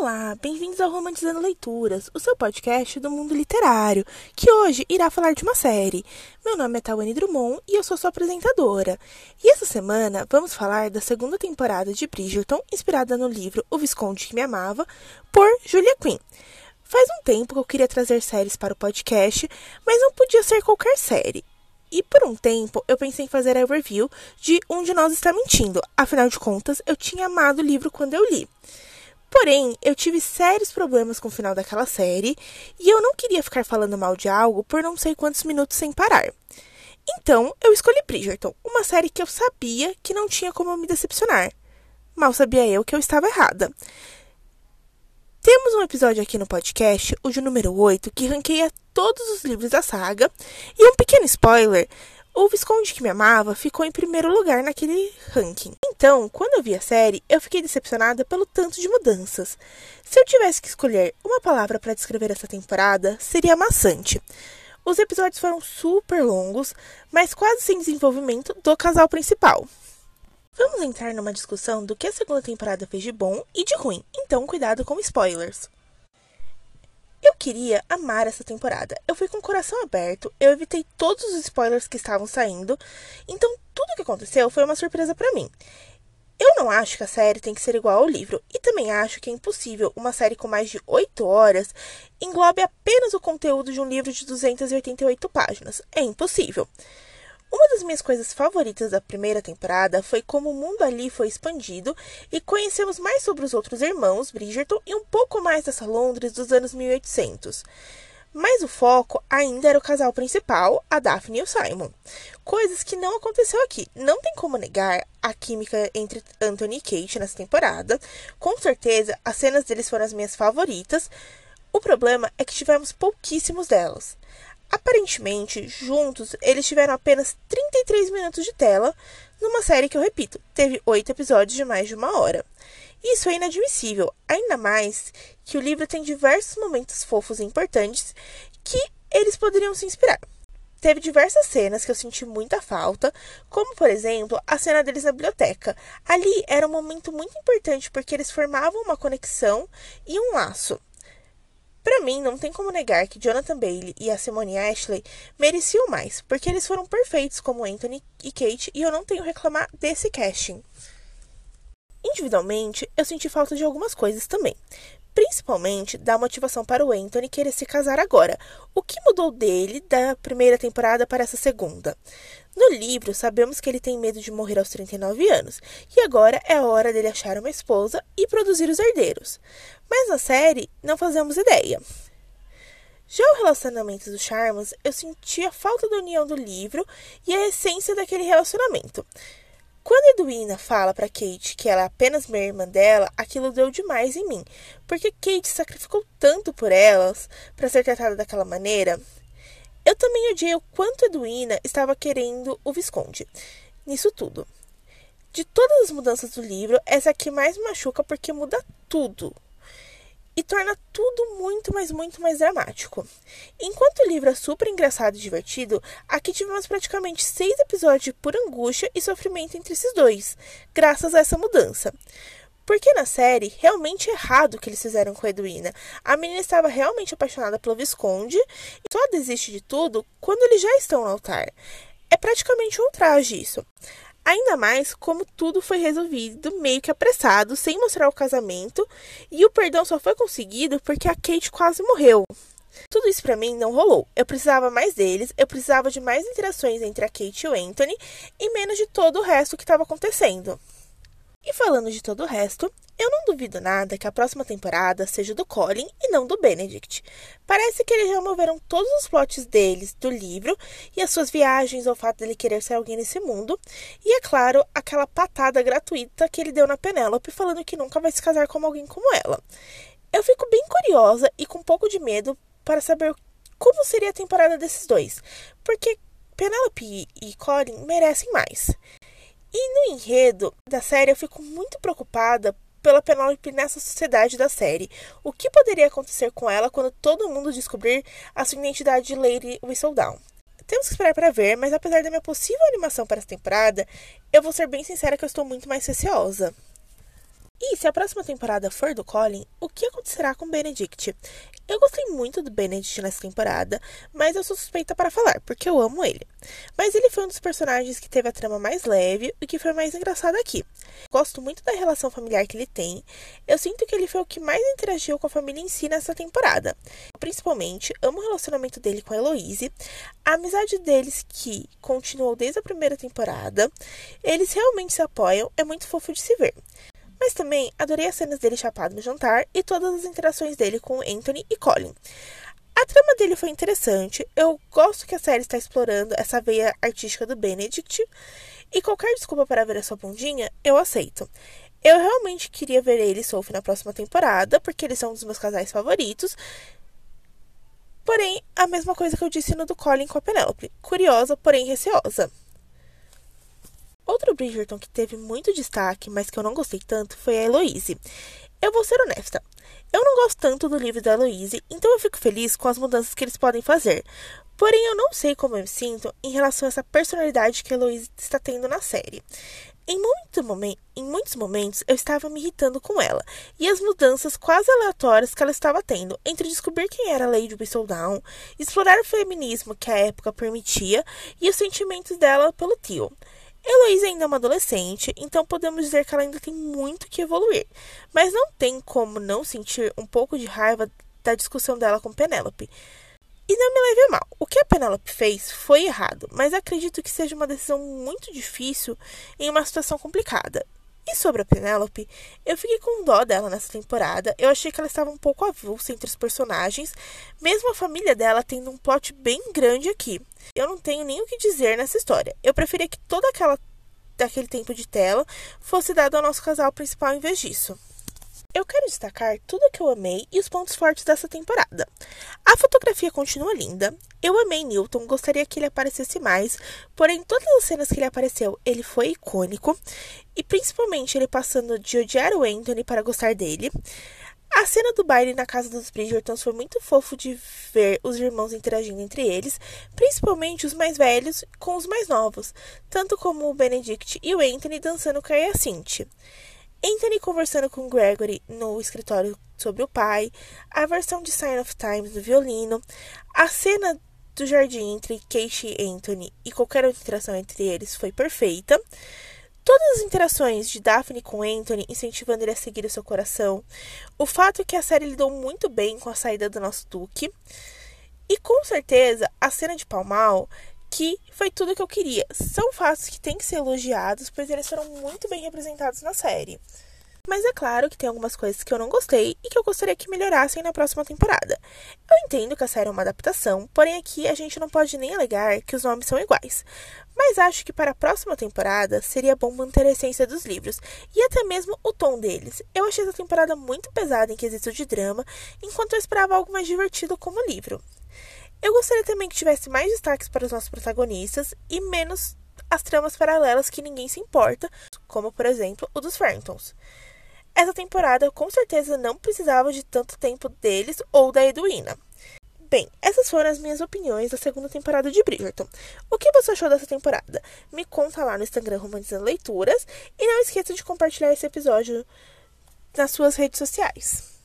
Olá, bem-vindos ao Romantizando Leituras, o seu podcast do mundo literário, que hoje irá falar de uma série. Meu nome é Tawane Drummond e eu sou sua apresentadora. E essa semana vamos falar da segunda temporada de Bridgerton, inspirada no livro O Visconde que Me Amava, por Julia Quinn. Faz um tempo que eu queria trazer séries para o podcast, mas não podia ser qualquer série. E por um tempo eu pensei em fazer a review de Um de Nós Está Mentindo, afinal de contas eu tinha amado o livro quando eu li. Porém, eu tive sérios problemas com o final daquela série e eu não queria ficar falando mal de algo por não sei quantos minutos sem parar. Então, eu escolhi Bridgerton, uma série que eu sabia que não tinha como me decepcionar. Mal sabia eu que eu estava errada. Temos um episódio aqui no podcast, o de número 8, que ranqueia todos os livros da saga, e um pequeno spoiler o Visconde que me amava ficou em primeiro lugar naquele ranking. Então, quando eu vi a série, eu fiquei decepcionada pelo tanto de mudanças. Se eu tivesse que escolher uma palavra para descrever essa temporada, seria maçante. Os episódios foram super longos, mas quase sem desenvolvimento do casal principal. Vamos entrar numa discussão do que a segunda temporada fez de bom e de ruim, então cuidado com spoilers. Eu queria amar essa temporada. Eu fui com o coração aberto, eu evitei todos os spoilers que estavam saindo, então tudo o que aconteceu foi uma surpresa para mim. Eu não acho que a série tem que ser igual ao livro, e também acho que é impossível uma série com mais de 8 horas englobe apenas o conteúdo de um livro de 288 páginas. É impossível. Uma das minhas coisas favoritas da primeira temporada foi como o mundo ali foi expandido e conhecemos mais sobre os outros irmãos Bridgerton e um pouco mais dessa Londres dos anos 1800. Mas o foco ainda era o casal principal, a Daphne e o Simon. Coisas que não aconteceu aqui. Não tem como negar a química entre Anthony e Kate nessa temporada. Com certeza, as cenas deles foram as minhas favoritas. O problema é que tivemos pouquíssimos delas. Aparentemente, juntos, eles tiveram apenas 33 minutos de tela numa série que, eu repito, teve oito episódios de mais de uma hora. Isso é inadmissível, ainda mais que o livro tem diversos momentos fofos e importantes que eles poderiam se inspirar. Teve diversas cenas que eu senti muita falta, como por exemplo a cena deles na biblioteca. Ali era um momento muito importante porque eles formavam uma conexão e um laço. Para mim, não tem como negar que Jonathan Bailey e a Simone Ashley mereciam mais, porque eles foram perfeitos como Anthony e Kate e eu não tenho reclamar desse casting. Individualmente, eu senti falta de algumas coisas também, principalmente da motivação para o Anthony querer se casar agora. O que mudou dele da primeira temporada para essa segunda? No livro, sabemos que ele tem medo de morrer aos 39 anos, e agora é hora dele achar uma esposa e produzir os herdeiros. Mas na série, não fazemos ideia. Já o relacionamento dos Charmas, eu senti a falta da união do livro e a essência daquele relacionamento. Quando Edwina fala para Kate que ela é apenas minha irmã dela, aquilo deu demais em mim, porque Kate sacrificou tanto por elas para ser tratada daquela maneira. Eu também odiei o quanto Edwina estava querendo o Visconde nisso tudo. De todas as mudanças do livro, essa aqui mais machuca porque muda tudo e torna tudo muito, mas muito mais dramático. Enquanto o livro é super engraçado e divertido, aqui tivemos praticamente seis episódios pura angústia e sofrimento entre esses dois, graças a essa mudança. Porque na série, realmente errado o que eles fizeram com a Edwina. A menina estava realmente apaixonada pelo Visconde e só desiste de tudo quando eles já estão no altar. É praticamente um ultraje isso. Ainda mais como tudo foi resolvido meio que apressado, sem mostrar o casamento, e o perdão só foi conseguido porque a Kate quase morreu. Tudo isso para mim não rolou. Eu precisava mais deles, eu precisava de mais interações entre a Kate e o Anthony e menos de todo o resto que estava acontecendo. E falando de todo o resto, eu não duvido nada que a próxima temporada seja do Colin e não do Benedict. Parece que eles já moveram todos os plots deles do livro e as suas viagens, o fato dele querer ser alguém nesse mundo, e é claro, aquela patada gratuita que ele deu na Penélope falando que nunca vai se casar com alguém como ela. Eu fico bem curiosa e com um pouco de medo para saber como seria a temporada desses dois, porque Penélope e Colin merecem mais. E no enredo da série eu fico muito preocupada pela Penélope nessa sociedade da série. O que poderia acontecer com ela quando todo mundo descobrir a sua identidade de Lady Whistledown? Temos que esperar para ver, mas apesar da minha possível animação para essa temporada, eu vou ser bem sincera que eu estou muito mais receosa. E se a próxima temporada for do Colin, o que acontecerá com Benedict? Eu gostei muito do Benedict nessa temporada, mas eu sou suspeita para falar, porque eu amo ele. Mas ele foi um dos personagens que teve a trama mais leve e que foi mais engraçado aqui. Gosto muito da relação familiar que ele tem. Eu sinto que ele foi o que mais interagiu com a família em si nessa temporada. Principalmente, amo o relacionamento dele com a Heloise, a amizade deles que continuou desde a primeira temporada. Eles realmente se apoiam, é muito fofo de se ver. Mas também adorei as cenas dele chapado no jantar e todas as interações dele com Anthony e Colin. A trama dele foi interessante. Eu gosto que a série está explorando essa veia artística do Benedict. E qualquer desculpa para ver a sua bundinha, eu aceito. Eu realmente queria ver ele e Sophie na próxima temporada, porque eles são um dos meus casais favoritos. Porém, a mesma coisa que eu disse no do Colin com a Penelope. Curiosa, porém receosa. Outro Bridgerton que teve muito destaque, mas que eu não gostei tanto, foi a Heloise. Eu vou ser honesta. Eu não gosto tanto do livro da Heloise, então eu fico feliz com as mudanças que eles podem fazer. Porém, eu não sei como eu me sinto em relação a essa personalidade que a Heloise está tendo na série. Em, muito momen em muitos momentos eu estava me irritando com ela e as mudanças quase aleatórias que ela estava tendo entre descobrir quem era Lady Whistledown, explorar o feminismo que a época permitia e os sentimentos dela pelo tio. Heloísa ainda é uma adolescente, então podemos dizer que ela ainda tem muito que evoluir, mas não tem como não sentir um pouco de raiva da discussão dela com Penélope. E não me leve a mal, o que a Penélope fez foi errado, mas acredito que seja uma decisão muito difícil em uma situação complicada. E sobre a Penélope, eu fiquei com dó dela nessa temporada. Eu achei que ela estava um pouco avulsa entre os personagens, mesmo a família dela tendo um plot bem grande aqui. Eu não tenho nem o que dizer nessa história. Eu preferia que toda aquela daquele tempo de tela fosse dado ao nosso casal principal em vez disso. Eu quero destacar tudo que eu amei e os pontos fortes dessa temporada. A fotografia continua linda. Eu amei Newton, gostaria que ele aparecesse mais, porém todas as cenas que ele apareceu, ele foi icônico, e principalmente ele passando de odiar o Anthony para gostar dele. A cena do baile na casa dos Bridgertons foi muito fofo de ver os irmãos interagindo entre eles, principalmente os mais velhos com os mais novos, tanto como o Benedict e o Anthony dançando com a Hyacinthe. Anthony conversando com Gregory no escritório sobre o pai, a versão de Sign of Times do violino, a cena do jardim entre Kate e Anthony e qualquer outra interação entre eles foi perfeita. Todas as interações de Daphne com Anthony incentivando ele a seguir o seu coração. O fato é que a série lidou muito bem com a saída do nosso Duque. E com certeza a cena de Palmal que foi tudo que eu queria. São fatos que têm que ser elogiados, pois eles foram muito bem representados na série. Mas é claro que tem algumas coisas que eu não gostei e que eu gostaria que melhorassem na próxima temporada. Eu entendo que a série é uma adaptação, porém aqui a gente não pode nem alegar que os nomes são iguais. Mas acho que para a próxima temporada seria bom manter a essência dos livros e até mesmo o tom deles. Eu achei essa temporada muito pesada em quesito de drama, enquanto eu esperava algo mais divertido como livro. Eu gostaria também que tivesse mais destaques para os nossos protagonistas e menos as tramas paralelas que ninguém se importa, como por exemplo o dos Farringtons. Essa temporada com certeza não precisava de tanto tempo deles ou da Edwina. Bem, essas foram as minhas opiniões da segunda temporada de Bridgerton. O que você achou dessa temporada? Me conta lá no Instagram Romantizando Leituras e não esqueça de compartilhar esse episódio nas suas redes sociais.